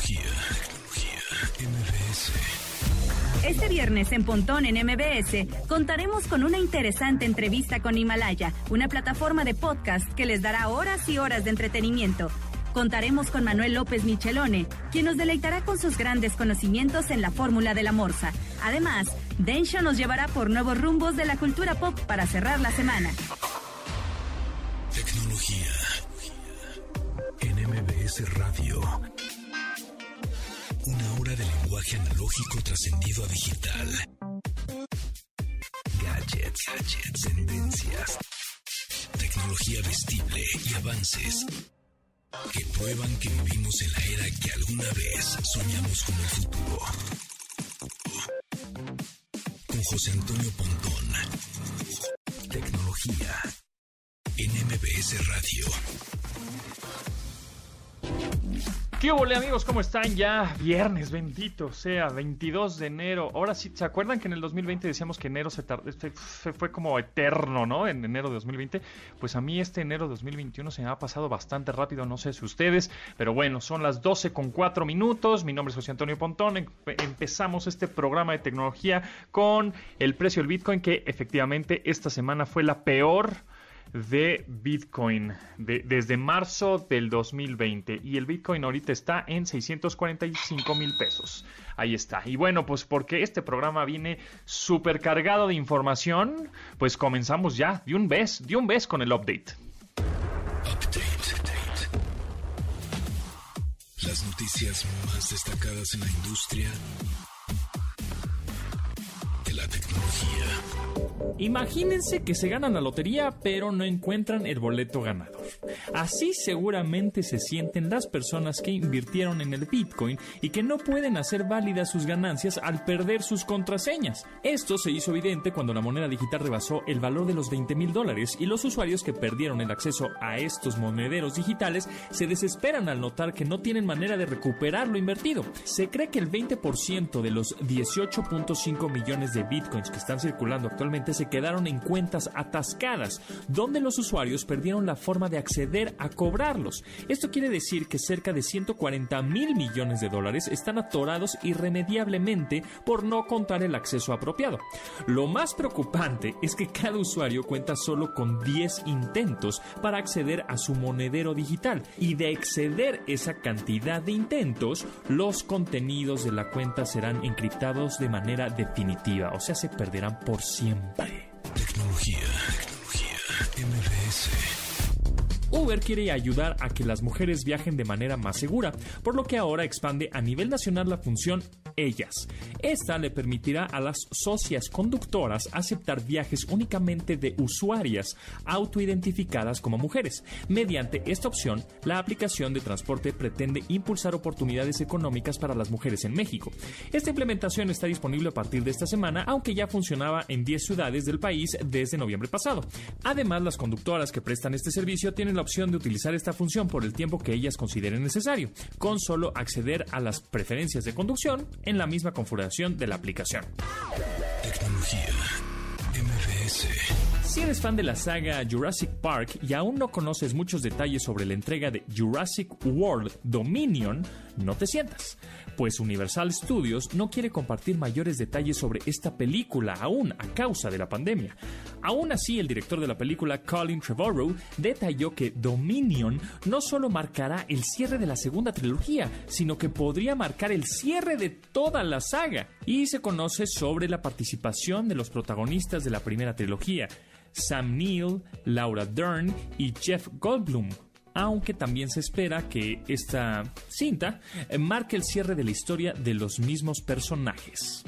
Tecnología, tecnología, MBS. Este viernes en Pontón en MBS contaremos con una interesante entrevista con Himalaya, una plataforma de podcast que les dará horas y horas de entretenimiento. Contaremos con Manuel López Michelone, quien nos deleitará con sus grandes conocimientos en la fórmula de la morsa. Además, Densho nos llevará por nuevos rumbos de la cultura pop para cerrar la semana. Tecnología. En MBS Radio. Lenguaje analógico trascendido a digital. Gadgets, gadgets, tendencias. Tecnología vestible y avances que prueban que vivimos en la era que alguna vez soñamos como el futuro. Con José Antonio Pontón. Tecnología en MBS Radio. ¿Qué hola amigos? ¿Cómo están? Ya viernes, bendito sea, 22 de enero. Ahora sí, ¿se acuerdan que en el 2020 decíamos que enero se, tardó, fue, fue como eterno, ¿no? En enero de 2020. Pues a mí este enero de 2021 se me ha pasado bastante rápido, no sé si ustedes, pero bueno, son las 12 con 4 minutos. Mi nombre es José Antonio Pontón. Em- Empezamos este programa de tecnología con el precio del Bitcoin, que efectivamente esta semana fue la peor de Bitcoin de- desde marzo del 2020 y el Bitcoin ahorita está en 645 mil pesos. Ahí está. Y bueno, pues porque este programa viene súper cargado de información, pues comenzamos ya de un vez, de un vez con el update. Update. Las noticias más destacadas en la industria Imagínense que se ganan la lotería pero no encuentran el boleto ganador. Así seguramente se sienten las personas que invirtieron en el Bitcoin y que no pueden hacer válidas sus ganancias al perder sus contraseñas. Esto se hizo evidente cuando la moneda digital rebasó el valor de los 20 mil dólares y los usuarios que perdieron el acceso a estos monederos digitales se desesperan al notar que no tienen manera de recuperar lo invertido. Se cree que el 20% de los 18.5 millones de bitcoins que están circulando actualmente se quedaron en cuentas atascadas, donde los usuarios perdieron la forma de acceder a cobrarlos. Esto quiere decir que cerca de 140 mil millones de dólares están atorados irremediablemente por no contar el acceso apropiado. Lo más preocupante es que cada usuario cuenta solo con 10 intentos para acceder a su monedero digital y de exceder esa cantidad de intentos, los contenidos de la cuenta serán encriptados de manera definitiva, o sea, se perderán por siempre. Tecnología. Uber quiere ayudar a que las mujeres viajen de manera más segura, por lo que ahora expande a nivel nacional la función Ellas. Esta le permitirá a las socias conductoras aceptar viajes únicamente de usuarias autoidentificadas como mujeres. Mediante esta opción, la aplicación de transporte pretende impulsar oportunidades económicas para las mujeres en México. Esta implementación está disponible a partir de esta semana, aunque ya funcionaba en 10 ciudades del país desde noviembre pasado. Además, las conductoras que prestan este servicio tienen la opción de utilizar esta función por el tiempo que ellas consideren necesario, con solo acceder a las preferencias de conducción en la misma configuración de la aplicación. Tecnología. MBS. Si eres fan de la saga Jurassic Park y aún no conoces muchos detalles sobre la entrega de Jurassic World Dominion, no te sientas, pues Universal Studios no quiere compartir mayores detalles sobre esta película aún a causa de la pandemia. Aún así, el director de la película, Colin Trevorrow, detalló que Dominion no solo marcará el cierre de la segunda trilogía, sino que podría marcar el cierre de toda la saga. Y se conoce sobre la participación de los protagonistas de la primera trilogía, Sam Neill, Laura Dern y Jeff Goldblum. Aunque también se espera que esta cinta eh, marque el cierre de la historia de los mismos personajes.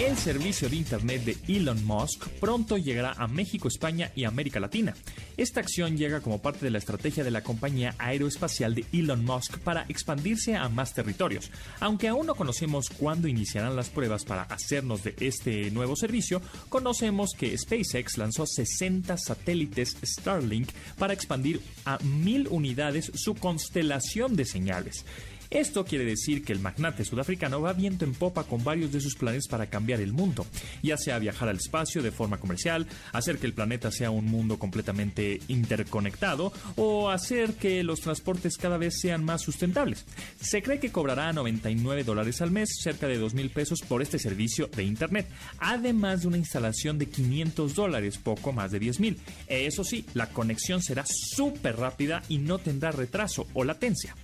El servicio de Internet de Elon Musk pronto llegará a México, España y América Latina. Esta acción llega como parte de la estrategia de la compañía aeroespacial de Elon Musk para expandirse a más territorios. Aunque aún no conocemos cuándo iniciarán las pruebas para hacernos de este nuevo servicio, conocemos que SpaceX lanzó 60 satélites Starlink para expandir a mil unidades su constelación de señales. Esto quiere decir que el magnate sudafricano va viento en popa con varios de sus planes para cambiar el mundo, ya sea viajar al espacio de forma comercial, hacer que el planeta sea un mundo completamente interconectado o hacer que los transportes cada vez sean más sustentables. Se cree que cobrará 99 dólares al mes, cerca de 2 mil pesos por este servicio de Internet, además de una instalación de 500 dólares, poco más de 10 mil. Eso sí, la conexión será súper rápida y no tendrá retraso o latencia.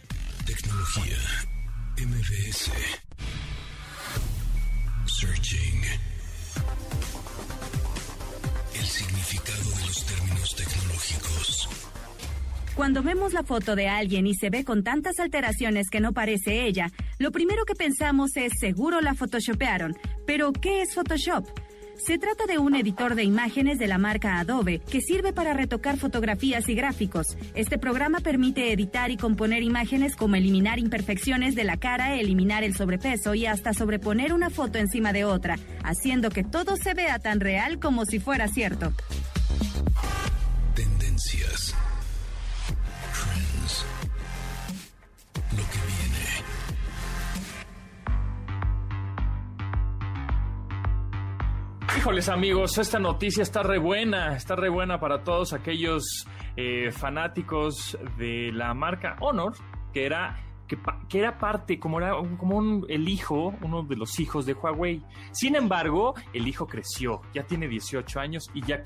Tecnología. MBS. Searching. El significado de los términos tecnológicos. Cuando vemos la foto de alguien y se ve con tantas alteraciones que no parece ella, lo primero que pensamos es seguro la photoshopearon. Pero, ¿qué es Photoshop? Se trata de un editor de imágenes de la marca Adobe que sirve para retocar fotografías y gráficos. Este programa permite editar y componer imágenes como eliminar imperfecciones de la cara, eliminar el sobrepeso y hasta sobreponer una foto encima de otra, haciendo que todo se vea tan real como si fuera cierto. Híjoles amigos, esta noticia está re buena, está re buena para todos aquellos eh, fanáticos de la marca Honor, que era que, era parte, como era como un- el hijo, uno de los hijos de Huawei. Sin embargo, el hijo creció, ya tiene 18 años y ya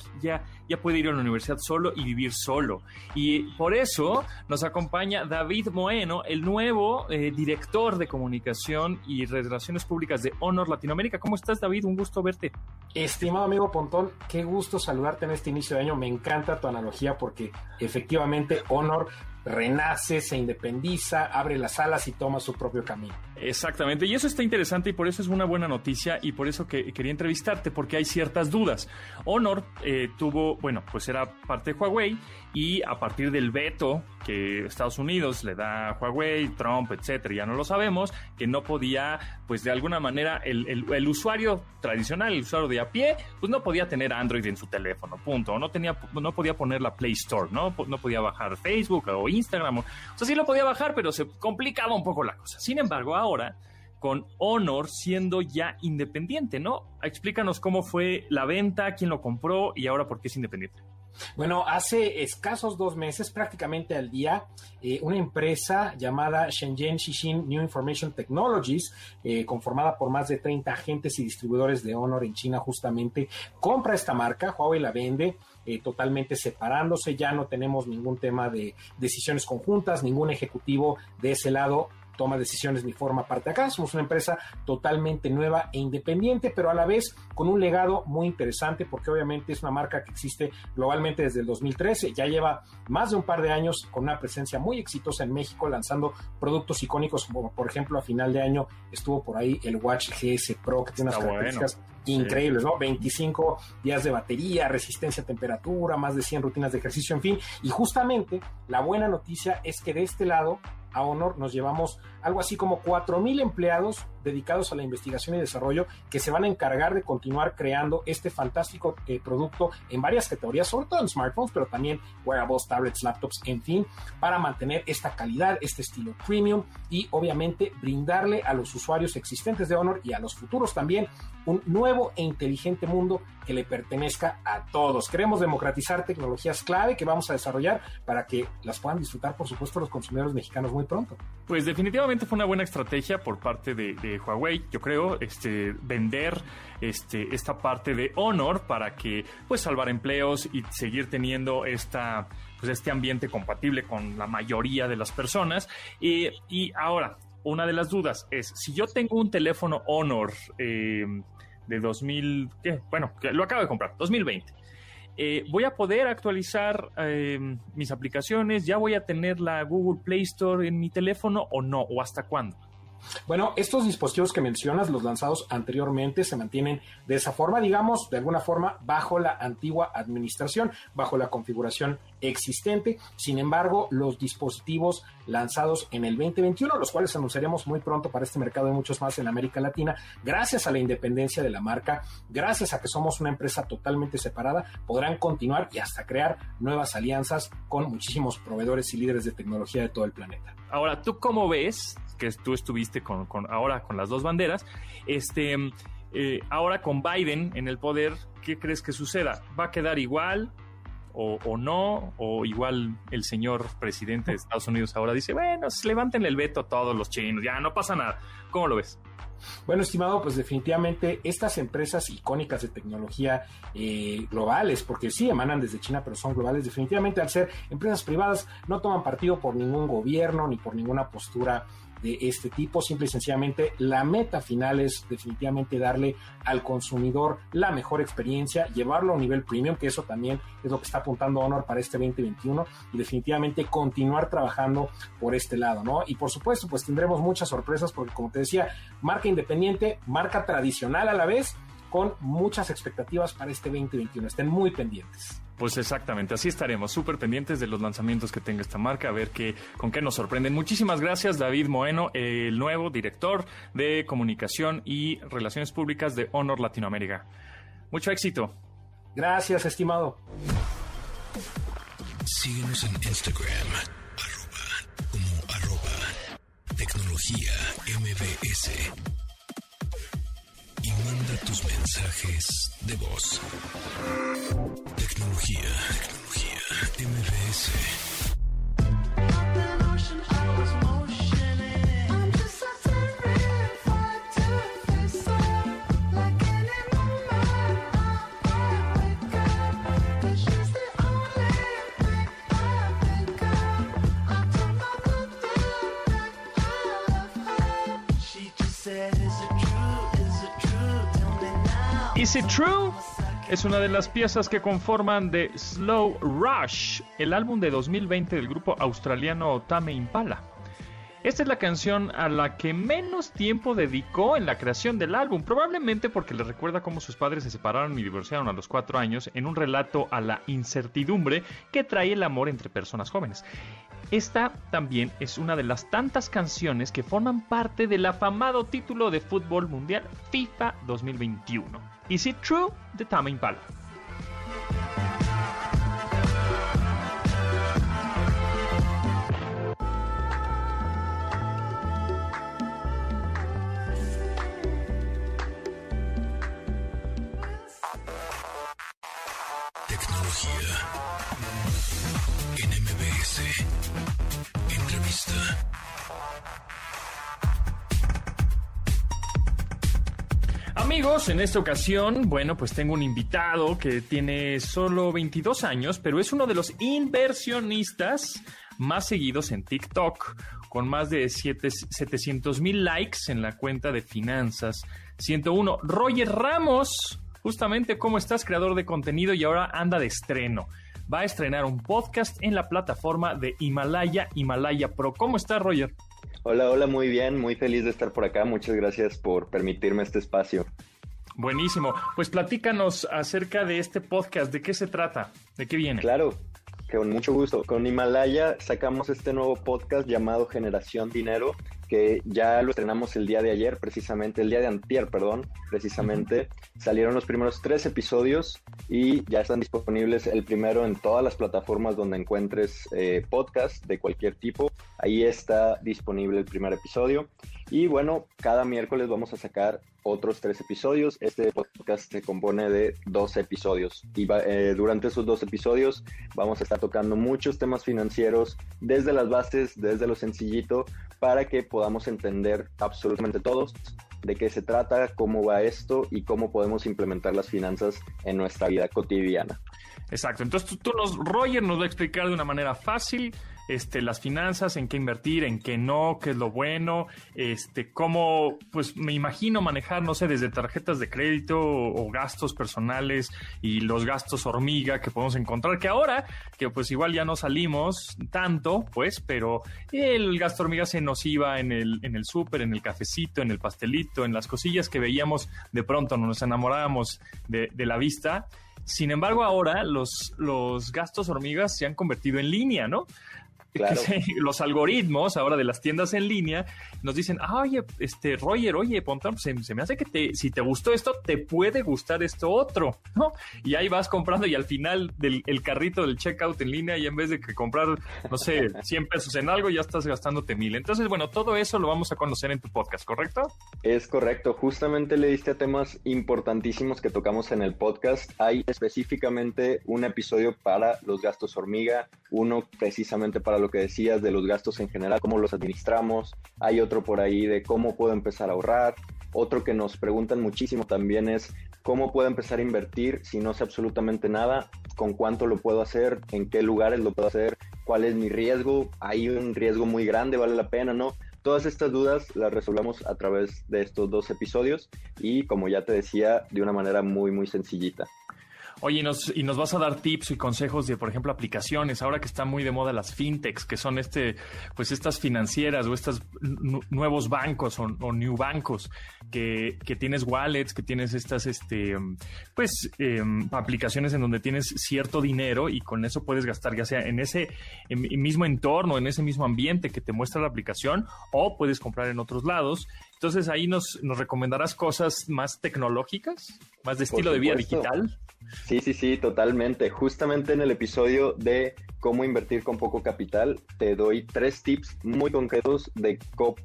puede ir a la universidad solo y vivir solo. Y por eso nos acompaña David Moeno, el nuevo eh, director de comunicación y relaciones públicas de Honor Latinoamérica. ¿Cómo estás, David? Un gusto verte. Estimado amigo Pontón, qué gusto saludarte en este inicio de año. Me encanta tu analogía porque efectivamente Honor renace, se independiza, abre las alas y toma su propio camino. Exactamente, y eso está interesante y por eso es una buena noticia y por eso que quería entrevistarte, porque hay ciertas dudas. Honor eh, tuvo, bueno, pues era parte de Huawei y a partir del veto que Estados Unidos le da a Huawei, Trump, etcétera, ya no lo sabemos, que no podía, pues de alguna manera, el, el- usuario tradicional, el usuario de a pie, pues no podía tener Android en su teléfono, punto. No, tenía, no podía poner la Play Store, ¿no? No podía bajar Facebook o Instagram. O, sea, sí lo podía bajar, pero se complicaba un poco la cosa. Sin embargo, ahora con Honor siendo ya independiente, ¿no? Explícanos cómo fue la venta, quién lo compró y ahora por qué es independiente. Bueno, hace escasos dos meses, prácticamente al día, eh, una empresa llamada Shenzhen Xixin New Information Technologies, eh, conformada por más de 30 agentes y distribuidores de Honor en China, justamente compra esta marca, Huawei la vende. Eh, totalmente separándose, ya no tenemos ningún tema de decisiones conjuntas, ningún ejecutivo de ese lado toma decisiones ni forma parte acá. Somos una empresa totalmente nueva e independiente, pero a la vez con un legado muy interesante porque obviamente es una marca que existe globalmente desde el 2013. Ya lleva más de un par de años con una presencia muy exitosa en México, lanzando productos icónicos como por ejemplo a final de año estuvo por ahí el Watch GS Pro que tiene unas bueno. características increíbles, ¿no? 25 días de batería, resistencia a temperatura, más de 100 rutinas de ejercicio, en fin. Y justamente la buena noticia es que de este lado a Honor nos llevamos algo así como 4.000 empleados dedicados a la investigación y desarrollo que se van a encargar de continuar creando este fantástico eh, producto en varias categorías, sobre todo en smartphones, pero también wearables, tablets, laptops, en fin, para mantener esta calidad, este estilo premium y obviamente brindarle a los usuarios existentes de Honor y a los futuros también un nuevo e inteligente mundo que le pertenezca a todos. Queremos democratizar tecnologías clave que vamos a desarrollar para que las puedan disfrutar, por supuesto, los consumidores mexicanos muy pronto. Pues definitivamente fue una buena estrategia por parte de, de Huawei, yo creo, este, vender este, esta parte de Honor para que pues salvar empleos y seguir teniendo pues este ambiente compatible con la mayoría de las personas. Eh, y ahora, una de las dudas es, si yo tengo un teléfono Honor eh, de 2000, ¿qué? bueno, lo acabo de comprar, 2020. Eh, voy a poder actualizar eh, mis aplicaciones, ya voy a tener la Google Play Store en mi teléfono o no, o hasta cuándo. Bueno, estos dispositivos que mencionas, los lanzados anteriormente, se mantienen de esa forma, digamos, de alguna forma, bajo la antigua administración, bajo la configuración existente. Sin embargo, los dispositivos lanzados en el 2021, los cuales anunciaremos muy pronto para este mercado y muchos más en América Latina, gracias a la independencia de la marca, gracias a que somos una empresa totalmente separada, podrán continuar y hasta crear nuevas alianzas con muchísimos proveedores y líderes de tecnología de todo el planeta. Ahora, ¿tú cómo ves que tú estuviste con, ahora con las dos banderas? Este, eh, ahora con Biden en el poder, ¿qué crees que suceda? ¿Va a quedar igual? O, no, o igual el señor presidente de Estados Unidos ahora dice, bueno, levanten el veto a todos los chinos, ya no pasa nada. ¿Cómo lo ves? Bueno, estimado, pues definitivamente estas empresas icónicas de tecnología eh, globales, porque sí emanan desde China, pero son globales, definitivamente al ser empresas privadas no toman partido por ningún gobierno ni por ninguna postura de este tipo. Simple y sencillamente, la meta final es definitivamente darle al consumidor la mejor experiencia, llevarlo a un nivel premium, que eso también es lo que está apuntando Honor para este 2021 y definitivamente continuar trabajando por este lado, ¿no? Y por supuesto, pues tendremos muchas sorpresas porque como te decía, marca independiente, marca tradicional a la vez, con muchas expectativas para este 2021. Estén muy pendientes. Pues exactamente, así estaremos, súper pendientes de los lanzamientos que tenga esta marca, a ver qué, con qué nos sorprenden. Muchísimas gracias, David Moeno, el nuevo director de comunicación y relaciones públicas de Honor Latinoamérica. Mucho éxito. Gracias, estimado. Síguenos en Instagram, arroba, como arroba, tecnología MBS y manda tus mensajes de voz. Tecnología, tecnología, MBS. Is It True? Es una de las piezas que conforman The Slow Rush, el álbum de 2020 del grupo australiano Tame Impala. Esta es la canción a la que menos tiempo dedicó en la creación del álbum, probablemente porque le recuerda cómo sus padres se separaron y divorciaron a los cuatro años en un relato a la incertidumbre que trae el amor entre personas jóvenes. Esta también es una de las tantas canciones que forman parte del afamado título de fútbol mundial FIFA 2021. Is It True? de Tame Impala. Tecnología en. Entrevista. Amigos, en esta ocasión, bueno, pues tengo un invitado que tiene solo 22 años, pero es uno de los inversionistas más seguidos en TikTok, con más de 700 mil likes en la cuenta de finanzas 101. Roger Ramos, justamente, ¿cómo estás, creador de contenido? Y ahora anda de estreno. Va a estrenar un podcast en la plataforma de Himalaya, Himalaya Pro. ¿Cómo estás, Roger? Hola, hola, muy bien, muy feliz de estar por acá. Muchas gracias por permitirme este espacio. Buenísimo. Pues platícanos acerca de este podcast, ¿de qué se trata? ¿De qué viene? Claro, con mucho gusto. Con Himalaya sacamos este nuevo podcast llamado Generación Dinero, que ya lo estrenamos el día de ayer, precisamente, el día de antier, perdón, precisamente. Salieron los primeros tres episodios y ya están disponibles el primero en todas las plataformas donde encuentres eh, podcast de cualquier tipo. Ahí está disponible el primer episodio. Y bueno, cada miércoles vamos a sacar otros tres episodios. Este podcast se compone de dos episodios y eh, durante esos dos episodios vamos a estar tocando muchos temas financieros desde las bases, desde lo sencillito, para que podamos entender absolutamente todos de qué se trata, cómo va esto y cómo podemos implementar las finanzas en nuestra vida cotidiana. Exacto. Entonces tú, nos, Roger nos va a explicar de una manera fácil este, las finanzas, en qué invertir, en qué no, qué es lo bueno, este, cómo, pues me imagino manejar, no sé, desde tarjetas de crédito o, gastos personales y los gastos hormiga que podemos encontrar, que ahora, que pues igual ya no salimos tanto, pues, pero el gasto hormiga se nos iba en el, en el súper, en el cafecito, en el pastelito, en las cosillas que veíamos de pronto, nos enamorábamos de, de la vista Sin embargo, ahora los, los gastos hormigas se han convertido en línea, ¿no? Claro. los algoritmos ahora de las tiendas en línea nos dicen, ah, oye, este, Roger, oye, Pontón, se, se, me hace que te, si te gustó esto, te puede gustar esto otro, ¿no? Y ahí vas comprando y al final del el carrito del checkout en línea y en vez de que comprar, no sé, 100 pesos en algo, ya estás gastándote mil. Entonces, bueno, todo eso lo vamos a conocer en tu podcast, ¿correcto? Es correcto. Justamente le diste a temas importantísimos que tocamos en el podcast. Hay específicamente un episodio para los gastos hormiga, uno precisamente para lo que decías de los gastos en general, cómo los administramos. Hay otro por ahí de cómo puedo empezar a ahorrar. Otro que nos preguntan muchísimo también es cómo puedo empezar a invertir si no sé absolutamente nada, con cuánto lo puedo hacer, en qué lugares lo puedo hacer, cuál es mi riesgo, hay un riesgo muy grande, vale la pena, ¿no? Todas estas dudas las resolvemos a través de estos dos episodios y como ya te decía, de una manera muy, muy sencillita. Oye, y nos, y nos vas a dar tips y consejos de, por ejemplo, aplicaciones. Ahora que están muy de moda las fintechs, que son este, pues estas financieras o estos nuevos bancos o, o, new bancos, que, que, tienes wallets, que tienes estas, este, pues, eh, aplicaciones en donde tienes cierto dinero y con eso puedes gastar, ya sea en ese en, en mismo entorno, en ese mismo ambiente que te muestra la aplicación, o puedes comprar en otros lados. Entonces ahí nos, nos recomendarás cosas más tecnológicas, más de estilo de vida digital. Sí, sí, sí, totalmente. Justamente en el episodio de cómo invertir con poco capital, te doy tres tips muy concretos de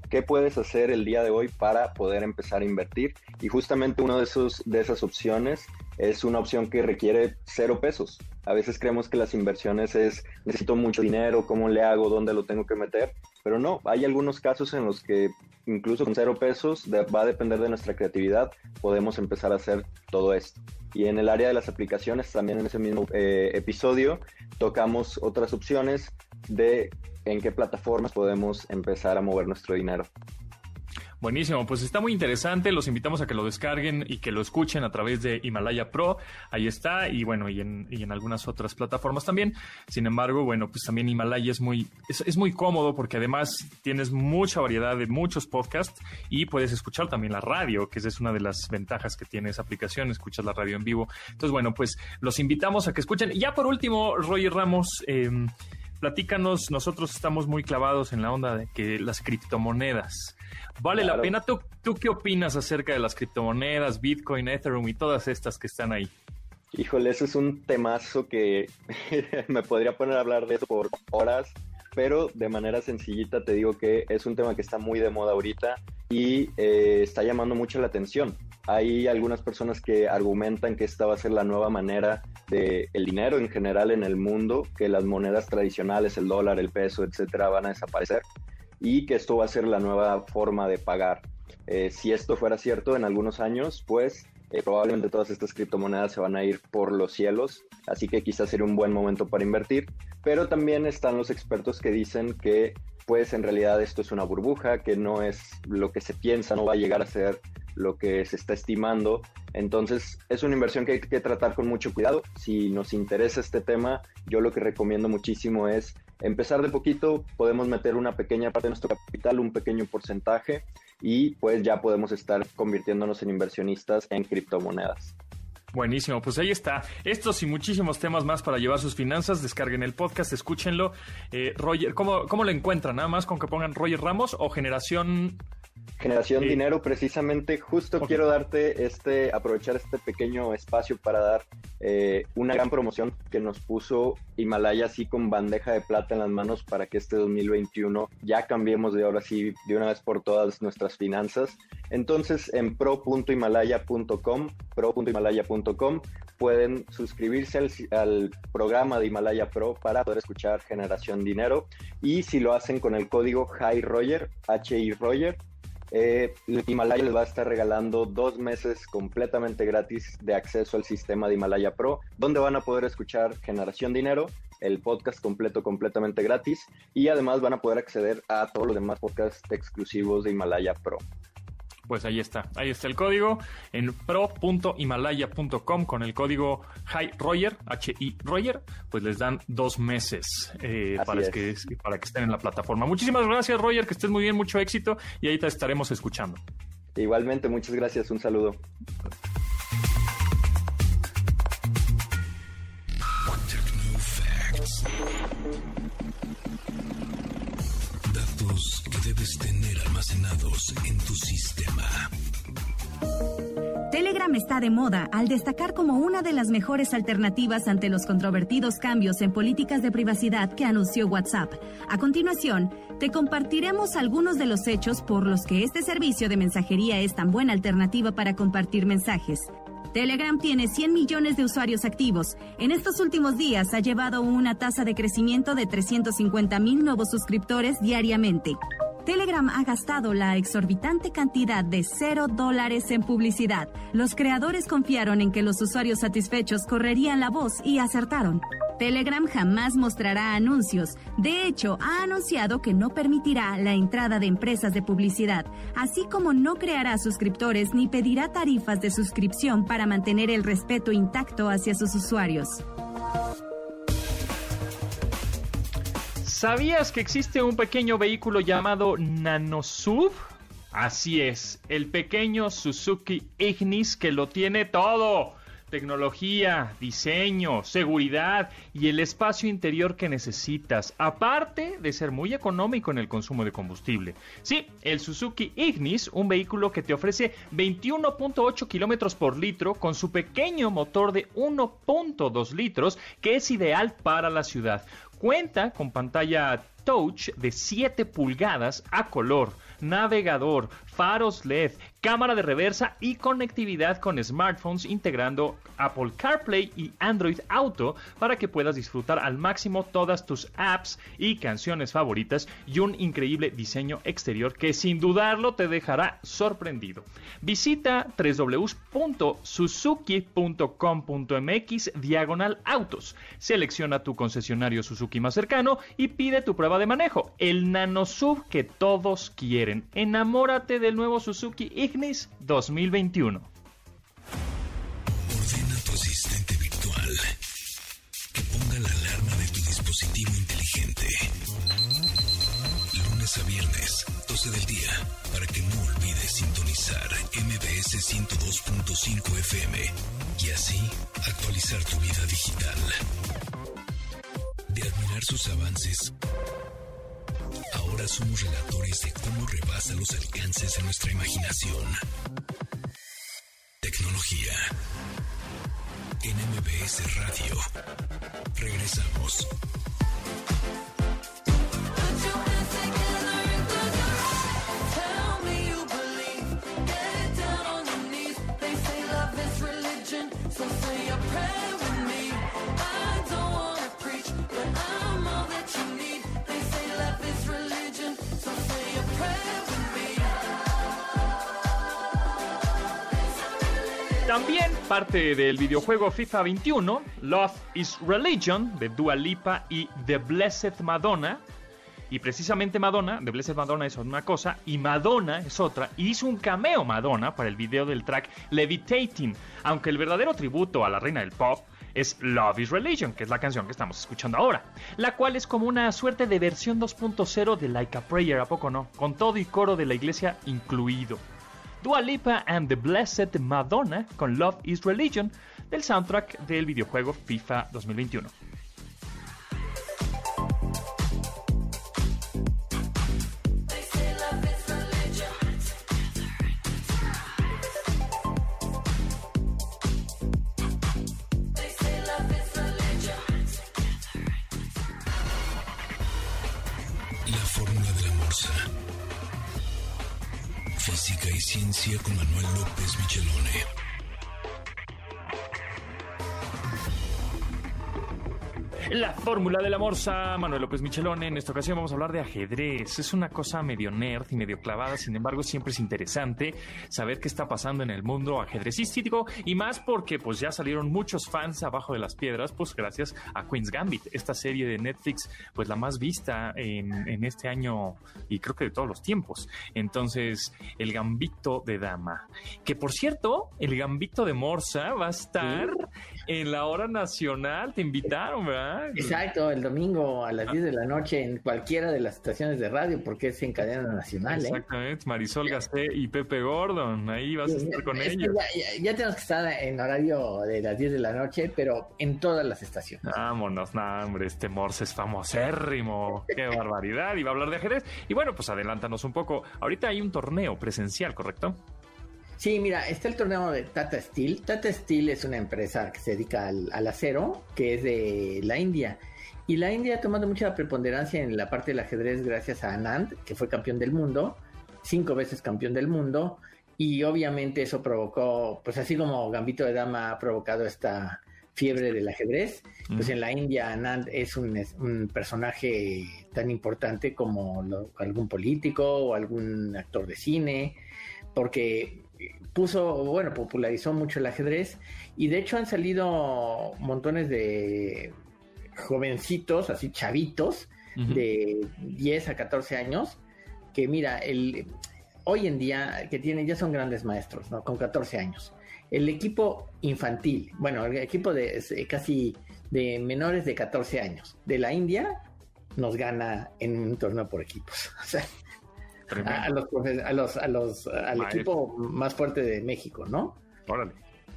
qué puedes hacer el día de hoy para poder empezar a invertir. Y justamente una de, esos, de esas opciones es una opción que requiere cero pesos. A veces creemos que las inversiones es necesito mucho dinero, cómo le hago, dónde lo tengo que meter, pero no, hay algunos casos en los que incluso con cero pesos va a depender de nuestra creatividad, podemos empezar a hacer todo esto. Y en el área de las aplicaciones, también en ese mismo eh, episodio, tocamos otras opciones de en qué plataformas podemos empezar a mover nuestro dinero. Buenísimo, pues está muy interesante. Los invitamos a que lo descarguen y que lo escuchen a través de Himalaya Pro. Ahí está, y bueno, y en, y en algunas otras plataformas también. Sin embargo, bueno, pues también Himalaya es muy, es, es, muy cómodo porque además tienes mucha variedad de muchos podcasts y puedes escuchar también la radio, que esa es una de las ventajas que tiene esa aplicación. Escuchas la radio en vivo. Entonces, bueno, pues los invitamos a que escuchen. Y ya por último, Roger Ramos. Eh, platícanos, nosotros estamos muy clavados en la onda de que las criptomonedas. ¿Vale claro. la pena? ¿Tú, ¿Tú qué opinas acerca de las criptomonedas, Bitcoin, Ethereum y todas estas que están ahí? Híjole, eso es un temazo que me podría poner a hablar de eso por horas, pero de manera sencillita te digo que es un tema que está muy de moda ahorita y eh, está llamando mucho la atención. Hay algunas personas que argumentan que esta va a ser la nueva manera de el dinero en general en el mundo, que las monedas tradicionales, el dólar, el peso, etcétera, van a desaparecer y que esto va a ser la nueva forma de pagar. Eh, si esto fuera cierto en algunos años, pues eh, probablemente todas estas criptomonedas se van a ir por los cielos, así que quizás sería un buen momento para invertir, pero también están los expertos que dicen que pues en realidad esto es una burbuja, que no es lo que se piensa, no va a llegar a ser lo que se está estimando. Entonces es una inversión que hay que tratar con mucho cuidado. Si nos interesa este tema, yo lo que recomiendo muchísimo es empezar de poquito, podemos meter una pequeña parte de nuestro capital, un pequeño porcentaje y pues ya podemos estar convirtiéndonos en inversionistas en criptomonedas. Buenísimo, pues ahí está. Estos y muchísimos temas más para llevar sus finanzas. Descarguen el podcast, escúchenlo. Eh, Roger, ¿cómo, ¿cómo lo encuentran? Nada más con que pongan Roger Ramos o Generación Generación Dinero, precisamente, justo okay. quiero darte este, aprovechar este pequeño espacio para dar eh, una gran promoción que nos puso Himalaya así con bandeja de plata en las manos para que este 2021 ya cambiemos de ahora sí de una vez por todas nuestras finanzas. Entonces en pro.himalaya.com, pro.himalaya.com pueden suscribirse al, al, programa de Himalaya Pro para poder escuchar Generación Dinero y si lo hacen con el código HI Roger, Eh, Himalaya les va a estar regalando dos meses completamente gratis de acceso al sistema de Himalaya Pro, donde van a poder escuchar Generación Dinero, el podcast completo completamente gratis, y además van a poder acceder a todos los demás podcasts exclusivos de Himalaya Pro pues ahí está. Ahí está el código en pro.himalaya.com con el código H-I Roger, pues les dan dos meses eh, para, que, para que estén en la plataforma. Muchísimas gracias, Roger, que estés muy bien, mucho éxito y ahí te estaremos escuchando. Igualmente, muchas gracias, un saludo. Telegram está de moda al destacar como una de las mejores alternativas ante los controvertidos cambios en políticas de privacidad que anunció WhatsApp. A continuación, te compartiremos algunos de los hechos por los que este servicio de mensajería es tan buena alternativa para compartir mensajes. Telegram tiene 100 millones de usuarios activos. En estos últimos días ha llevado una tasa de crecimiento de 350 mil nuevos suscriptores diariamente. Telegram ha gastado la exorbitante cantidad de cero dólares en publicidad. Los creadores confiaron en que los usuarios satisfechos correrían la voz y acertaron. Telegram jamás mostrará anuncios. De hecho, ha anunciado que no permitirá la entrada de empresas de publicidad, así como no creará suscriptores ni pedirá tarifas de suscripción para mantener el respeto intacto hacia sus usuarios. ¿Sabías que existe un pequeño vehículo llamado NanoSub? Así es, el pequeño Suzuki Ignis que lo tiene todo. Tecnología, diseño, seguridad y el espacio interior que necesitas, aparte de ser muy económico en el consumo de combustible. Sí, el Suzuki Ignis, un vehículo que te ofrece 21.8 kilómetros por litro con su pequeño motor de 1.2 litros que es ideal para la ciudad. Cuenta con pantalla touch de 7 pulgadas a color, navegador, faros LED, cámara de reversa y conectividad con smartphones integrando Apple CarPlay y Android Auto para que puedas disfrutar al máximo todas tus apps y canciones favoritas y un increíble diseño exterior que sin dudarlo te dejará sorprendido. Visita www.suzuki.com.mx diagonal autos. Selecciona tu concesionario Suzuki más cercano y pide tu prueba de manejo, el nanosub que todos quieren. Enamórate del nuevo Suzuki Ignis 2021. Ordena tu asistente virtual que ponga la alarma de tu dispositivo inteligente. Lunes a viernes, 12 del día, para que no olvides sintonizar MBS 102.5 FM y así actualizar tu vida digital. De admirar sus avances, ahora somos relatores de cómo rebasa los alcances de nuestra imaginación. Tecnología. En Radio. Regresamos. También parte del videojuego FIFA 21, Love is Religion, de Dua Lipa y The Blessed Madonna. Y precisamente Madonna, The Blessed Madonna es una cosa y Madonna es otra. Y hizo un cameo Madonna para el video del track Levitating. Aunque el verdadero tributo a la reina del pop es Love is Religion, que es la canción que estamos escuchando ahora. La cual es como una suerte de versión 2.0 de Like a Prayer, ¿a poco no? Con todo y coro de la iglesia incluido. Dua Lipa and the Blessed Madonna con Love is Religion del soundtrack del videojuego FIFA 2021. Morsa, Manuel López Michelone. En esta ocasión vamos a hablar de ajedrez. Es una cosa medio nerd y medio clavada, sin embargo, siempre es interesante saber qué está pasando en el mundo ajedrecístico y más porque pues ya salieron muchos fans abajo de las piedras, pues gracias a Queen's Gambit, esta serie de Netflix, pues la más vista en, en este año y creo que de todos los tiempos. Entonces, el Gambito de Dama. Que por cierto, el Gambito de Morsa va a estar en la hora nacional. Te invitaron, ¿verdad? ¿verdad? Exacto, el domingo a las 10 de la noche en cualquiera de las estaciones de radio, porque es en cadena nacional, ¿eh? Exactamente, Marisol Gasté y Pepe Gordon, ahí vas a estar con Es ellos. ya, ya- ya tenemos que estar en horario de las 10 de la noche, pero en todas las estaciones. Vámonos, no, hombre, este Morse es famosérrimo. Qué barbaridad. Y va a hablar de ajedrez. Y bueno, pues adelántanos un poco. Ahorita hay un torneo presencial, ¿correcto? Sí, mira, está el torneo de Tata Steel. Tata Steel es una empresa que se dedica al, al acero, que es de la India. Y la India ha tomado mucha preponderancia en la parte del ajedrez gracias a Anand, que fue campeón del mundo, cinco veces campeón del mundo. Y obviamente eso provocó, pues así como Gambito de Dama ha provocado esta fiebre del ajedrez, pues en la India Anand es un, es un personaje tan importante como lo- algún político o algún actor de cine, porque puso, bueno, popularizó mucho el ajedrez y de hecho han salido montones de jovencitos, así chavitos, de 10 a 14 años, que mira, el, hoy en día que tienen, ya son grandes maestros, ¿no? Con 14 años. El equipo infantil, bueno, el equipo de eh, casi de menores de 14 años de la India nos gana en un torneo por equipos. O sea, a, a los, a los, a los, al Maestro. equipo más fuerte de México, ¿no? Órale.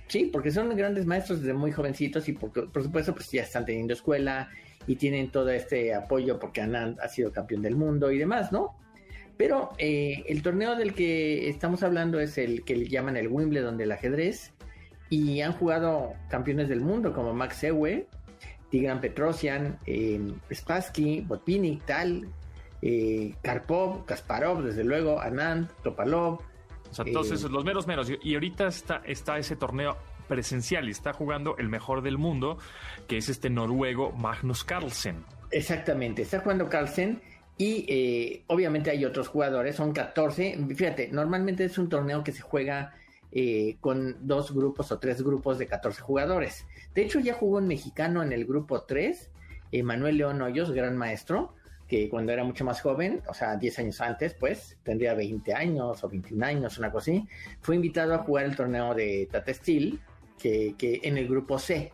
Sí, porque son grandes maestros desde muy jovencitos y porque, por supuesto pues ya están teniendo escuela y tienen todo este apoyo porque Anand ha sido campeón del mundo y demás, ¿no? Pero eh, el torneo del que estamos hablando es el que llaman el Wimbledon del ajedrez y han jugado campeones del mundo como Max Ewe, Tigran Petrosian, eh, Spassky, Botvinnik, Tal, eh, Karpov, Kasparov, desde luego, Anand, Topalov, O sea, todos Eh, esos, los meros meros. Y- ahorita está, está ese torneo presencial y está jugando el mejor del mundo, que es este noruego Magnus Carlsen. Exactamente, está jugando Carlsen y eh, obviamente hay otros jugadores, son 14. Fíjate, normalmente es un torneo que se juega eh, con dos grupos o tres grupos de 14 jugadores. De hecho, ya jugó un mexicano en el grupo 3, eh, Manuel León Hoyos, gran maestro, que cuando era mucho más joven, o sea, 10 años antes, pues, tendría 20 años o 21 años, una cosa así, fue invitado a jugar el torneo de Tata Steel, que, que en el grupo C.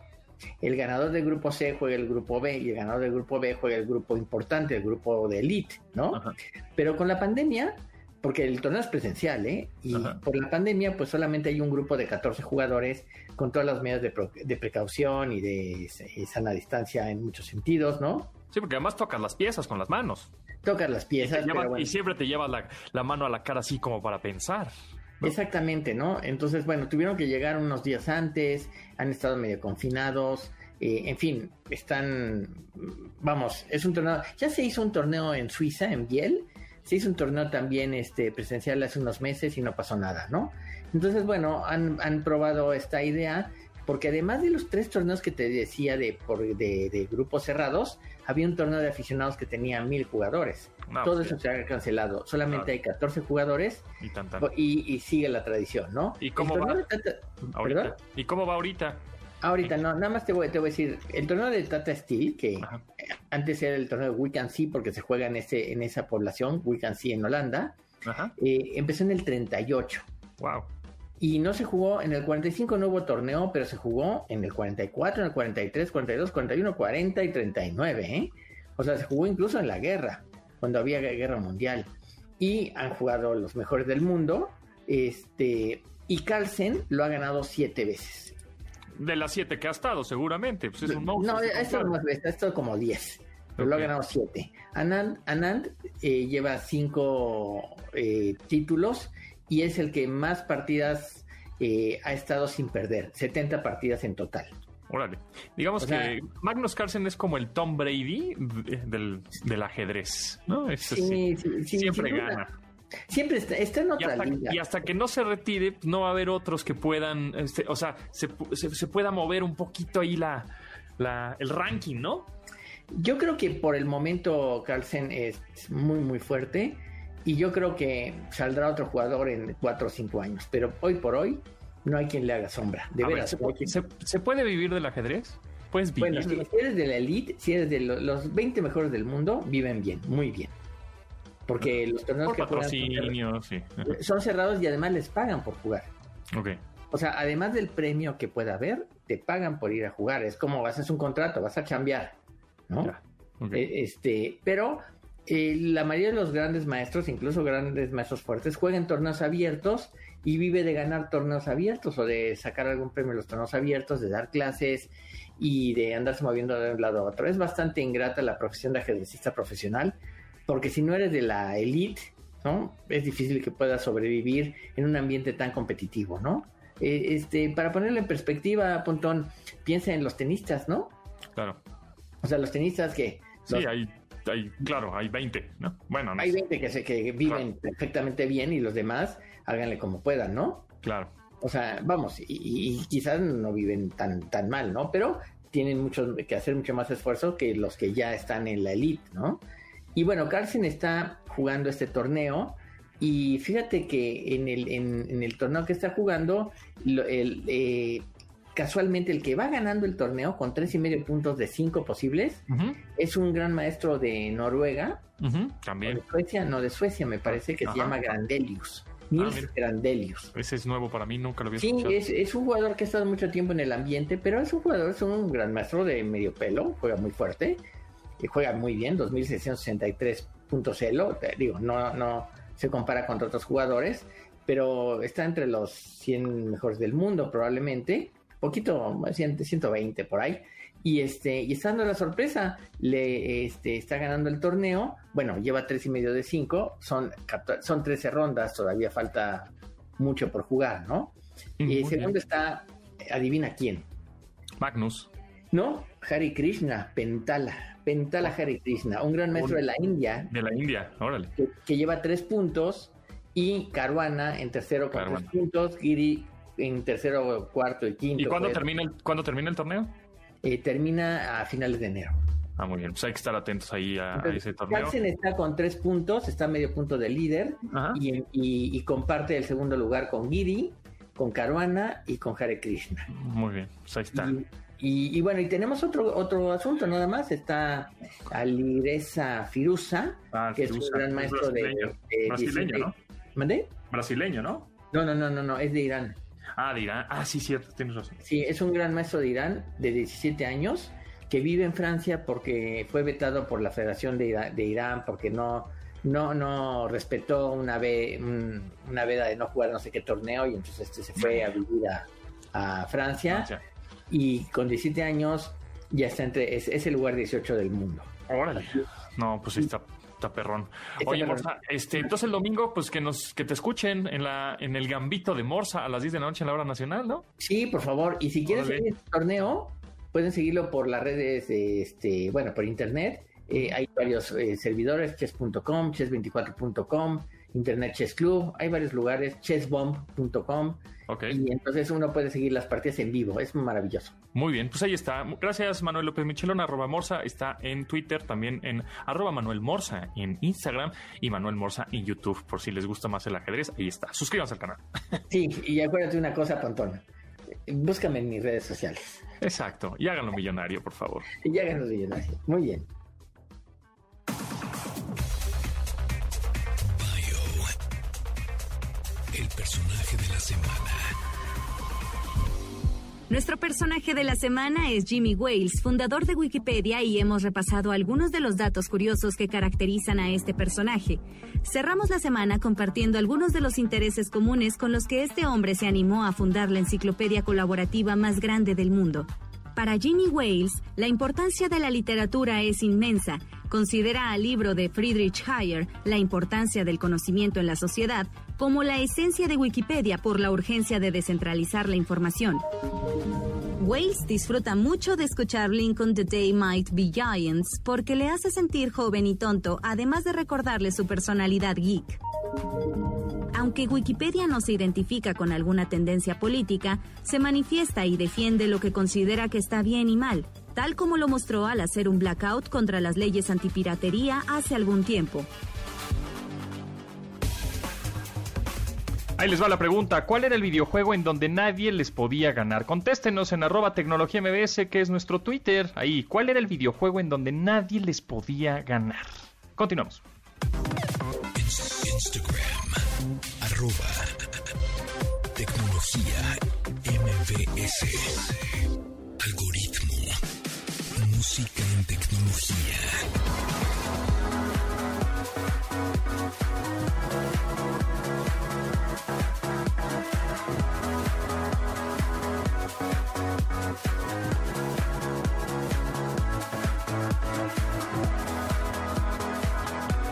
El ganador del grupo C juega el grupo B y el ganador del grupo B juega el grupo importante, el grupo de elite, ¿no? Ajá. Pero con la pandemia, porque el torneo es presencial, ¿eh? Y Ajá. por la pandemia, pues solamente hay un grupo de 14 jugadores con todas las medidas de, de precaución y de eh, sana distancia en muchos sentidos, ¿no? Sí, porque además tocas las piezas con las manos. Tocas las piezas, pero bueno. y siempre te llevas la, la mano a la cara así como para pensar. ¿no? Exactamente, ¿no? Entonces, bueno, tuvieron que llegar unos días antes, han estado medio confinados, eh, en fin, están, vamos, es un torneo, ya se hizo un torneo en Suiza, en Biel, se hizo un torneo también este, presencial hace unos meses y no pasó nada, ¿no? Entonces, bueno, han, han probado esta idea, porque además de los tres torneos que te decía de, por, de, de grupos cerrados, había un torneo de aficionados que tenía mil jugadores. No, Todo pues, eso se ha cancelado, solamente hay 14 jugadores Y, tan, tan. y, y sigue la tradición, ¿no? ¿Y cómo va? de Tata- Ahorita. ¿Y cómo va ahorita? Ahorita no, nada más te voy, te voy a decir, el torneo de Tata Steel, que Ajá. antes era el torneo de We Can See porque se juega en, ese, en esa población, We Can See en Holanda, Ajá. eh, empezó en el 38 Wow. Y no se jugó, en el 45 no hubo torneo, pero se jugó en el 44, en el 43, 42, 41, 40 y 39, ¿eh? O sea, se jugó incluso en la guerra, cuando había guerra mundial. Y han jugado los mejores del mundo, este, y Carlsen lo ha ganado siete veces. De las siete que ha estado, seguramente. Pues es un. No, no más esto, esto como 10. Pero lo ha ganado 7. Anand, Anand eh, lleva 5 títulos y es el que más partidas eh, ha estado sin perder. 70 partidas en total. Órale. Digamos O sea- que Magnus Carlsen es como el Tom Brady de- del, del ajedrez, ¿no? Es así. Sí, sí, sí, Siempre duda. gana. Siempre está, está en Y otra hasta, liga. y hasta que no se retire, no va a haber otros que puedan, este, o sea, se, se- se pueda mover un poquito ahí la, la- el ranking, ¿no? Yo creo que por el momento Carlsen es muy, muy fuerte. Y yo creo que saldrá otro jugador en 4 o 5 años. Pero hoy por hoy no hay quien le haga sombra. De A ver, veras. ¿se, no hay pu- quien- se- se puede vivir del ajedrez? Puedes vivir. Bueno, si eres de la elite, si eres de lo- los 20 mejores del mundo, viven bien, muy bien. Porque los torneos por que patrocinio, sí. Son cerrados y además les pagan por jugar. Ok. O sea, además del premio que pueda haber, te pagan por ir a jugar. Es como haces un contrato, vas a chambear. ¿no? Ya, ok. Eh, Este, pero eh, la mayoría de los grandes maestros, incluso grandes maestros fuertes, juegan torneos abiertos y vive de ganar torneos abiertos o de sacar algún premio en los torneos abiertos, de dar clases y de andarse moviendo de un lado a otro. Es bastante ingrata la profesión de ajedrecista profesional, porque si no eres de la elite, ¿no? Es difícil que puedas sobrevivir en un ambiente tan competitivo, ¿no? Eh, este, para ponerlo en perspectiva, Pontón, piensa en los tenistas, ¿no? Claro. O sea, los tenistas que Sí, hay, hay, claro, hay 20, ¿no? Bueno, no hay sé. 20 que, se, que viven perfectamente bien y los demás háganle como puedan, ¿no? Claro. O sea, vamos, y, y quizás no viven tan, tan mal, ¿no? Pero tienen mucho que hacer mucho más esfuerzo que los que ya están en la elite, ¿no? Y bueno, Carlsen está jugando este torneo y fíjate que en el, en, en el torneo que está jugando, lo- el, eh, casualmente el que va ganando el torneo con tres y medio puntos de cinco posibles es un gran maestro de Noruega, También. de Suecia, no de Suecia me parece que Ajá. se llama Grandelius. Nils mira. Grandelius. Ese es nuevo para mí, nunca lo había Sí, escuchado. es, es un jugador que ha estado mucho tiempo en el ambiente, pero es un jugador, es un gran maestro de medio pelo, juega muy fuerte, y juega muy bien, 2663.0, te digo, no, no se compara contra otros jugadores, pero está entre los 100 mejores del mundo probablemente, poquito, 100, 120 por ahí, y este, y está dando la sorpresa, le este, está ganando el torneo, bueno, lleva tres y medio de 5, son, 14 son 13 rondas, todavía falta mucho por jugar, ¿no? Mm, Y muy segundo está, adivina quién, Magnus. ¿no? Hari Krishna, Pentala, Pentala Hari Krishna, un gran maestro de la India. De la India, órale. que, que lleva tres puntos. Y Caruana en tercero con Caruana. tres puntos, Giri en tercero, cuarto y quinto. ¿Y cuándo pues, termina, el, cuándo termina el torneo? eh, termina a finales de enero. Ah, muy bien. Pues hay que estar atentos ahí a, ese torneo. Carlsen está con tres puntos, está a medio punto de líder y, y- y comparte el segundo lugar con Giri, con Caruana y con Hare Krishna. Muy bien. Pues ahí está. Y, y- y bueno, y tenemos otro otro asunto nada más. Está Alireza Firuza, Ah, que es un gran es maestro de, brasileño. de Brasileño, 17 ¿no? ¿Mandé? Brasileño, ¿no? No, no, no, no, no, es de Irán. Ah, de Irán. Ah, sí, cierto, tienes razón. Sí, es un gran maestro de Irán de 17 años que vive en Francia porque fue vetado por la Federación de, Irán porque no no no respetó una ve, un- una veda de no jugar no sé qué torneo y entonces este se fue a vivir a, a Francia Francia. y con 17 años ya está entre es, es el lugar 18 del mundo. Órale. No, pues está, está perrón. Oye. Morsa, este, entonces el domingo, pues que nos, que te escuchen en la, en el gambito de Morsa a las 10 de la noche en la hora nacional, ¿no? Sí, por favor. Y si quieres seguir este torneo, pueden seguirlo por las redes, de este, bueno, por internet. Eh, hay varios eh, servidores, chess.com, chess24.com, Internet Chess Club, hay varios lugares, chessbomb.com. Ok. Y entonces uno puede seguir las partidas en vivo, es maravilloso. Muy bien, pues ahí está. Gracias, Manuel López Michelón, arroba Morsa. Está en Twitter, también en arroba Manuel Morsa en Instagram y Manuel Morsa en YouTube, por si les gusta más el ajedrez. Ahí está. Suscríbanse al canal. Sí, y acuérdate una cosa, Pontón. Búscame en mis redes sociales. Exacto. Y háganlo millonario, por favor. Y ya ganas millonarios. Muy bien. Bio. El personaje de la semana. Nuestro personaje de la semana es Jimmy Wales, fundador de Wikipedia, y hemos repasado algunos de los datos curiosos que caracterizan a este personaje. Cerramos la semana compartiendo algunos de los intereses comunes con los que este hombre se animó a fundar la enciclopedia colaborativa más grande del mundo. Para Jimmy Wales, la importancia de la literatura es inmensa. Considera al libro de Friedrich Hayek, La importancia del conocimiento en la sociedad, como la esencia de Wikipedia por la urgencia de descentralizar la información. Wales disfruta mucho de escuchar Lincoln The Day Might Be Giants porque le hace sentir joven y tonto, además de recordarle su personalidad geek. Aunque Wikipedia no se identifica con alguna tendencia política, se manifiesta y defiende lo que considera que está bien y mal, tal como lo mostró al hacer un blackout contra las leyes antipiratería hace algún tiempo. Ahí les va la pregunta. ¿Cuál era el videojuego en donde nadie les podía ganar? Contéstenos en arroba tecnología MBS, que es nuestro Twitter. Ahí, ¿cuál era el videojuego en donde nadie les podía ganar? Continuamos. Instagram. Arroba. Tecnología MBS. Algoritmo. En tecnología.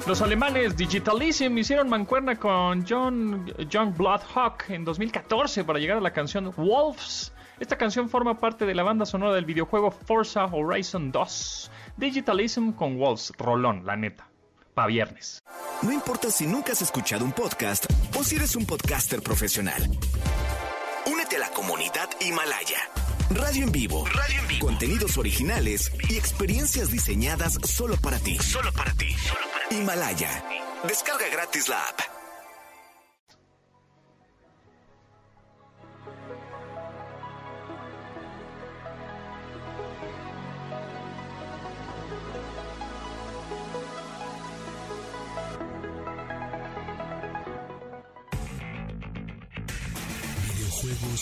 Los alemanes Digitalism hicieron mancuerna con John, John Bloodhawk en 2014 para llegar a la canción Wolves. Esta canción forma parte de la banda sonora del videojuego Forza Horizon 2. Digitalism con Wolves, rolón, la neta. Pa' viernes. No importa si nunca has escuchado un podcast o si eres un podcaster profesional. Únete a la comunidad Himalaya. Radio en vivo. Radio en vivo. Contenidos originales y experiencias diseñadas solo para ti. Solo para ti. Himalaya. Descarga gratis la app.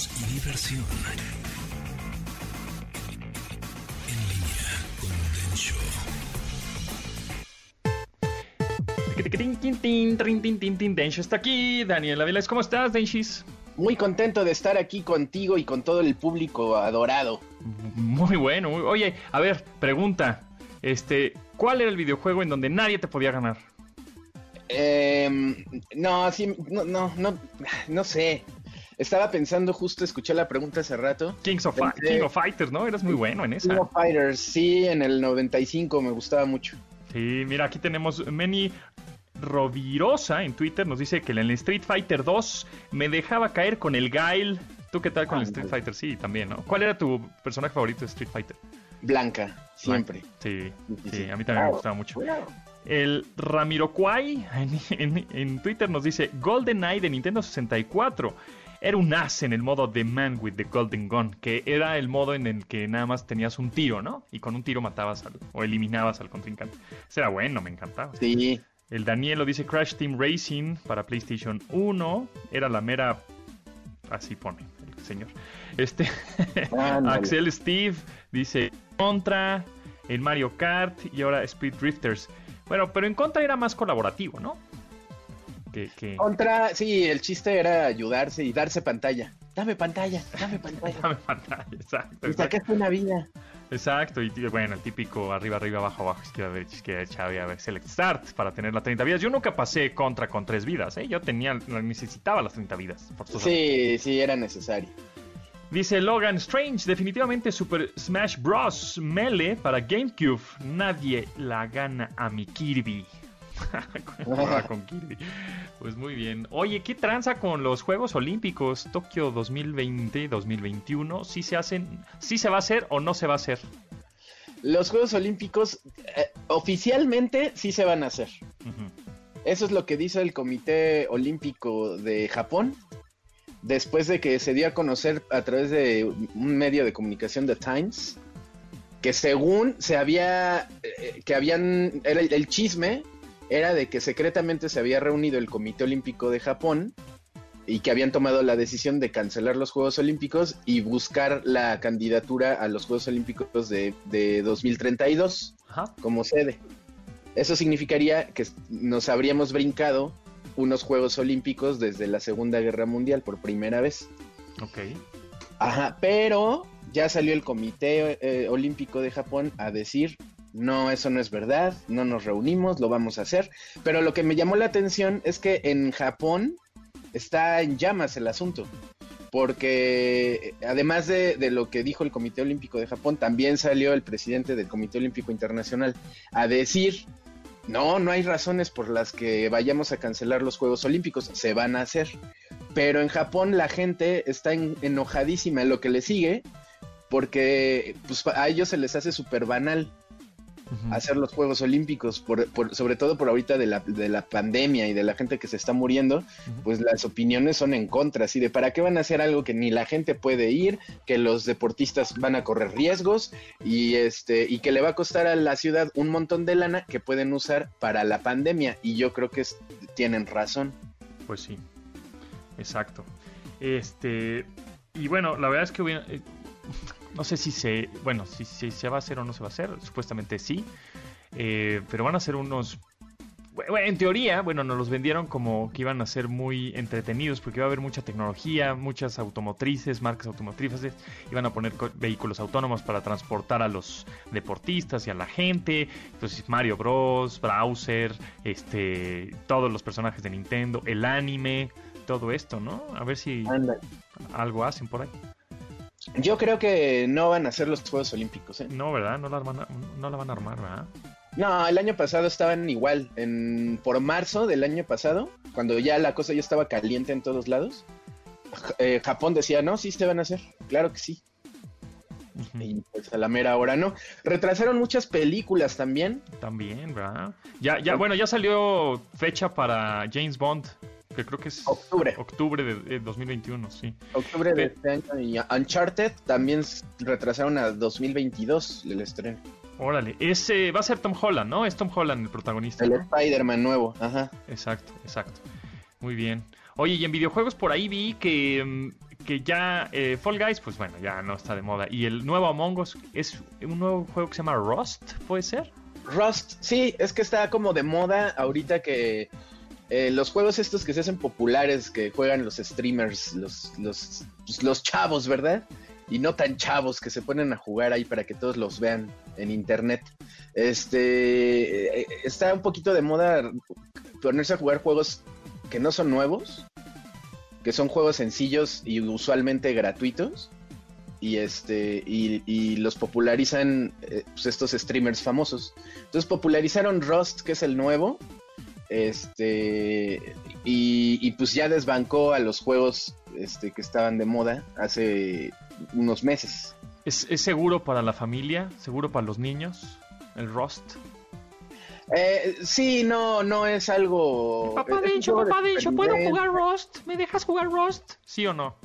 Y diversión. En línea con Densho. Densho está aquí. Daniela Vélez, ¿cómo estás, Denshis? Muy contento de estar aquí contigo y con todo el público adorado. Muy bueno. muy- Oye, a ver, pregunta. Este, ¿cuál era el videojuego en donde nadie te podía ganar? Em, no, sí, no, no, no, no sé. Estaba pensando, justo escuché la pregunta hace rato. Kings of, Pensé- King of Fighters, ¿no? Eras muy bueno en esa. King of Fighters, sí, en el 95 me gustaba mucho. Sí, mira, aquí tenemos Meni Rovirosa en Twitter. Nos dice que en el Street Fighter 2 me dejaba caer con el Guile. ¿Tú qué tal con el Street Fighter? Sí, también, ¿no? ¿Cuál era tu personaje favorito de Street Fighter? Blanca, siempre. Sí, Sí, sí, sí. a mí también me gustaba mucho. El Ramiro Kwai en, en- en Twitter nos dice GoldenEye de Nintendo 64. Era un as en el modo The Man with the Golden Gun, que era el modo en el que nada más tenías un tiro, ¿no? Y con un tiro matabas al, o eliminabas al contrincante. Ese era bueno, me encantaba. Sí, El Daniel lo dice Crash Team Racing para PlayStation 1. Era la mera. Así pone el señor. Este. Axel Steve dice Contra. El Mario Kart. Y ahora Speed Drifters. Bueno, pero en Contra era más colaborativo, ¿no? Que. que... contra, sí, el chiste era ayudarse y darse pantalla. Dame pantalla, dame pantalla. Dame pantalla, exacto. Y sacaste una vida. Exacto, y bueno, el típico arriba, arriba, abajo, abajo, izquierda, derecha, izquierda, derecha, a ver, select start para tener las 30 vidas. Yo nunca pasé contra con tres vidas, ¿eh? Yo tenía, necesitaba las 30 vidas. Sí, sí, era necesario. Dice Logan Strange, definitivamente Super Smash Bros. Melee para GameCube. Nadie la gana a mi Kirby. Con Kirby. Pues muy bien. Oye, ¿qué tranza con los Juegos Olímpicos Tokio 2020-2021? ¿Sí se hacen, sí se va a hacer o no se va a hacer? Los Juegos Olímpicos eh, oficialmente sí se van a hacer. Eso es lo que dice el Comité Olímpico de Japón, después de que se dio a conocer a través de un medio de comunicación de Times, que según se había, eh, que habían, era el, el chisme era de que secretamente se había reunido el Comité Olímpico de Japón y que habían tomado la decisión de cancelar los Juegos Olímpicos y buscar la candidatura a los Juegos Olímpicos de, de 2032 Ajá. como sede. Eso significaría que nos habríamos brincado unos Juegos Olímpicos desde la Segunda Guerra Mundial por primera vez. Ok. Ajá, pero ya salió el Comité eh, Olímpico de Japón a decir, no, eso no es verdad, no nos reunimos, lo vamos a hacer. Pero lo que me llamó la atención es que en Japón está en llamas el asunto. Porque eh, además de, de lo que dijo el Comité Olímpico de Japón, también salió el presidente del Comité Olímpico Internacional a decir, no, no hay razones por las que vayamos a cancelar los Juegos Olímpicos, se van a hacer. Pero en Japón la gente está en- enojadísima en lo que le sigue, porque pues, a ellos se les hace súper banal Hacer los Juegos Olímpicos, por, por- sobre todo por ahorita de la, de la pandemia y de la gente que se está muriendo, pues las opiniones son en contra, así de para qué van a hacer algo que ni la gente puede ir, que los deportistas van a correr riesgos y este y que le va a costar a la ciudad un montón de lana que pueden usar para la pandemia y yo creo que es- tienen razón. Pues sí, exacto. Este, y bueno, la verdad es que hubiera- eh, no sé si se, bueno, si, si se va a hacer o no se va a hacer, supuestamente sí, Eh, pero van a ser unos, bueno, en teoría, bueno, nos los vendieron como que iban a ser muy entretenidos porque iba a haber mucha tecnología, muchas automotrices, marcas automotrices, iban a poner vehículos autónomos para transportar a los deportistas y a la gente, entonces Mario Bros, Browser, este, todos los personajes de Nintendo, el anime, todo esto, ¿no? A ver si algo hacen por ahí. Yo creo que no van a ser los Juegos Olímpicos, ¿eh? No, ¿verdad? No la van a, no la van a armar, ¿verdad? No, el año pasado estaban igual. En, por marzo del año pasado, cuando ya la cosa ya estaba caliente en todos lados, eh, Japón decía, no, sí se van a hacer. Claro que sí. Y pues a la mera hora no. Retrasaron muchas películas también. También, ¿verdad? Ya, ya, bueno, ya salió fecha para James Bond, que creo que es Octubre. octubre de, de 2021, sí. Octubre de este año. Y Uncharted también retrasaron a 2022 el estreno. Órale, ese va a ser Tom Holland, ¿no? Es Tom Holland el protagonista. El ¿no? Spider-Man nuevo, ajá. Exacto, exacto. Muy bien. Oye, y en videojuegos por ahí vi que, mm, que ya eh, Fall Guys, pues bueno, ya no está de moda. Y el nuevo Among Us es un nuevo juego que se llama Rust, ¿puede ser? Rust, sí, es que está como de moda ahorita que eh, los juegos estos que se hacen populares, que juegan los streamers, los, los, pues, los chavos, ¿verdad? Y no tan chavos que se ponen a jugar ahí para que todos los vean en internet. Este eh, está un poquito de moda ponerse a jugar juegos que no son nuevos, que son juegos sencillos y usualmente gratuitos. Y este, y, y los popularizan eh, pues, estos streamers famosos. Entonces popularizaron Rust, que es el nuevo. Este. Y, y, pues ya desbancó a los juegos este, que estaban de moda hace unos meses. ¿Es, es seguro para la familia? ¿Seguro para los niños? ¿El Rust? Eh, sí, no, no es algo. Papá un Dencho, juego de papá Dencho, ¿puedo jugar Rust? ¿Me dejas jugar Rust? ¿Sí o no?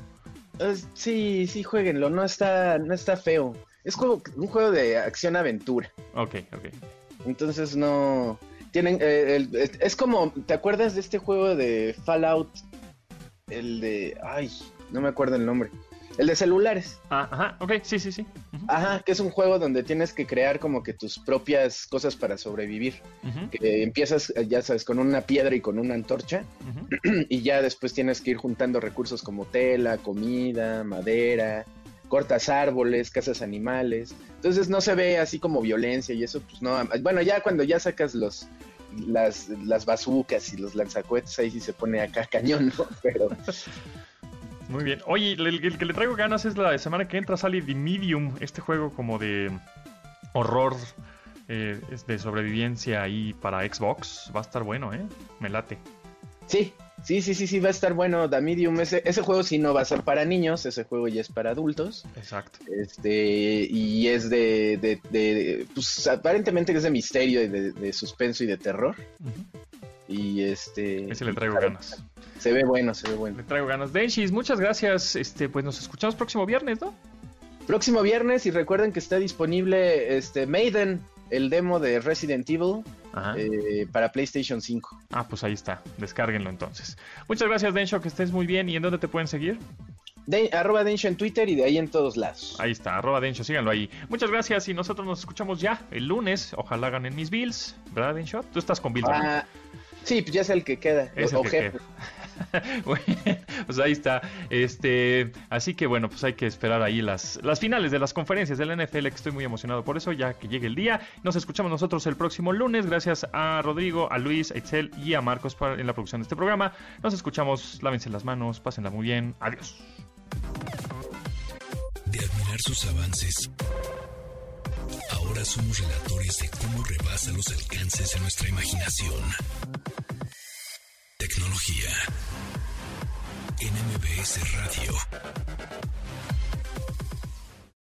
Es- sí, sí, jueguenlo, no está, no está feo. Es como un juego de acción-aventura. Ok, ok. Entonces no. Tienen. eh, el- es- es como. ¿Te acuerdas de este juego de Fallout? El de. Ay, no me acuerdo el nombre. El de celulares. Ah, ajá, ok, sí, sí, sí. Ajá, que es un juego donde tienes que crear como que tus propias cosas para sobrevivir. Que empiezas, eh, ya sabes, con una piedra y con una antorcha. y ya después tienes que ir juntando recursos como tela, comida, madera, cortas árboles, cazas animales. Entonces no se ve así como violencia y eso, pues no. Bueno, ya cuando ya sacas los las, las bazucas y los lanzacohetes, ahí sí se pone acá cañón, ¿no? Pero Muy bien. Oye, el, el que le traigo ganas es la semana que entra sale The Medium, este juego como de horror, eh, es de sobrevivencia ahí para Xbox. Va a estar bueno, ¿eh? Me late. sí, sí, sí, sí, sí, va a estar bueno. The Medium, ese, ese juego sí no va a ser para niños, ese juego ya es para adultos. Exacto. Este, y es de, de, de- pues aparentemente es de misterio y de, de suspenso y de terror. Ujú. Y este. Ese le traigo ganas. Se ve bueno, se ve bueno. Le traigo ganas. Denshis, muchas gracias. Este, pues nos escuchamos próximo viernes, ¿no? Próximo viernes, y recuerden que está disponible este Maiden, el demo de Resident Evil. Eh, para PlayStation 5. Ah, pues ahí está. Descárguenlo entonces. Muchas gracias, Densho, que estés muy bien. ¿Y en dónde te pueden seguir? De, arroba Densho en Twitter y de ahí en todos lados. Ahí está, arroba Densho, síganlo ahí. Muchas gracias y nosotros nos escuchamos ya el lunes. Ojalá ganen mis Bills, ¿verdad, Densho? Tú estás con Bills, ¿verdad? Ah, sí, pues ya es el que queda. Es o el que jefe. queda. Pues ahí está. Este, así que bueno, pues hay que esperar ahí las, las finales de las conferencias del NFL, que estoy muy emocionado por eso, ya que llegue el día. Nos escuchamos nosotros el próximo lunes. Gracias a Rodrigo, a Luis, a Itzel y a Marcos en la producción de este programa. Nos escuchamos, lávense las manos, pásenla muy bien. Adiós. De admirar sus avances, ahora somos relatores de cómo rebasa los alcances de nuestra imaginación. Tecnología. En MBS Radio.